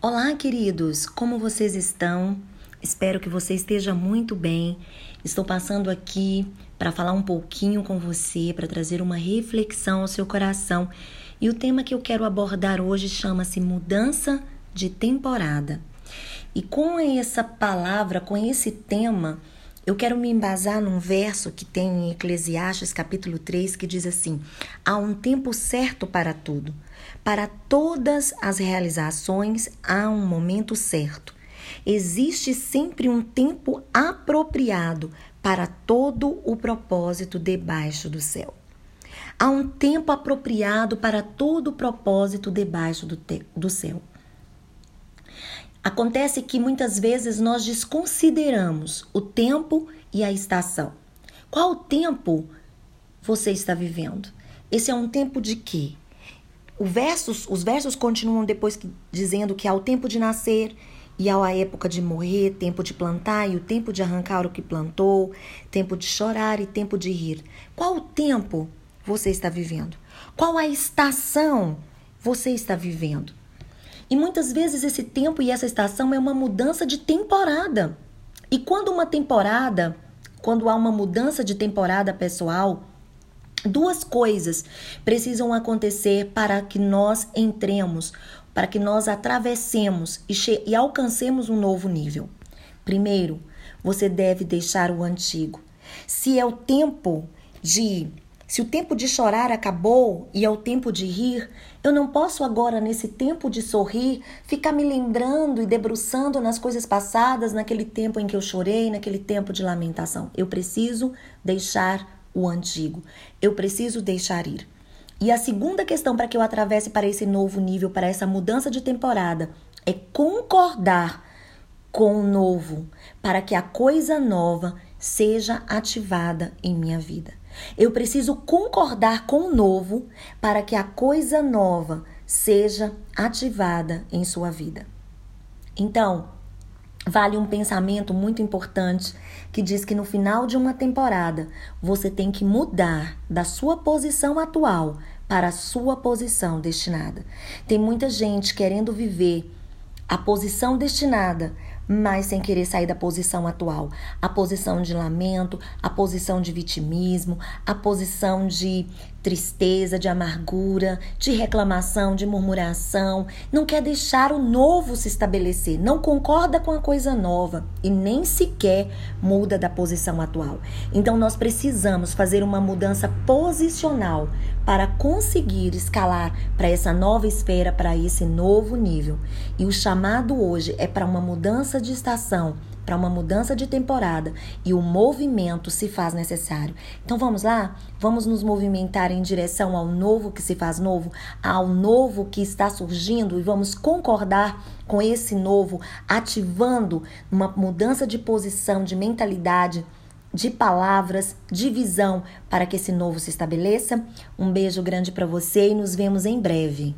Olá, queridos, como vocês estão? Espero que você esteja muito bem. Estou passando aqui para falar um pouquinho com você, para trazer uma reflexão ao seu coração. E o tema que eu quero abordar hoje chama-se mudança de temporada. E com essa palavra, com esse tema, eu quero me embasar num verso que tem em Eclesiastes capítulo 3 que diz assim: Há um tempo certo para tudo. Para todas as realizações há um momento certo. Existe sempre um tempo apropriado para todo o propósito debaixo do céu. Há um tempo apropriado para todo o propósito debaixo do, do céu. Acontece que muitas vezes nós desconsideramos o tempo e a estação. Qual tempo você está vivendo? Esse é um tempo de quê? Versos, os versos continuam depois que, dizendo que há o tempo de nascer e há a época de morrer, tempo de plantar e o tempo de arrancar o que plantou, tempo de chorar e tempo de rir. Qual o tempo você está vivendo? Qual a estação você está vivendo? E muitas vezes esse tempo e essa estação é uma mudança de temporada. E quando uma temporada, quando há uma mudança de temporada pessoal, Duas coisas precisam acontecer para que nós entremos, para que nós atravessemos e, e alcancemos um novo nível. Primeiro, você deve deixar o antigo. Se é o tempo de se o tempo de chorar acabou e é o tempo de rir, eu não posso agora, nesse tempo de sorrir, ficar me lembrando e debruçando nas coisas passadas, naquele tempo em que eu chorei, naquele tempo de lamentação. Eu preciso deixar o antigo. Eu preciso deixar ir. E a segunda questão para que eu atravesse para esse novo nível, para essa mudança de temporada, é concordar com o novo, para que a coisa nova seja ativada em minha vida. Eu preciso concordar com o novo para que a coisa nova seja ativada em sua vida. Então, vale um pensamento muito importante que diz que no final de uma temporada você tem que mudar da sua posição atual para a sua posição destinada. Tem muita gente querendo viver a posição destinada, mas sem querer sair da posição atual. A posição de lamento, a posição de vitimismo, a posição de tristeza, de amargura, de reclamação, de murmuração. Não quer deixar o novo se estabelecer, não concorda com a coisa nova e nem sequer muda da posição atual. Então nós precisamos fazer uma mudança posicional para conseguir escalar para essa nova esfera, para esse novo nível. E o chamado hoje é para uma mudança de estação, para uma mudança de temporada e o movimento se faz necessário. Então vamos lá? Vamos nos movimentar em direção ao novo que se faz novo, ao novo que está surgindo e vamos concordar com esse novo, ativando uma mudança de posição, de mentalidade de palavras, de visão para que esse novo se estabeleça. Um beijo grande para você e nos vemos em breve.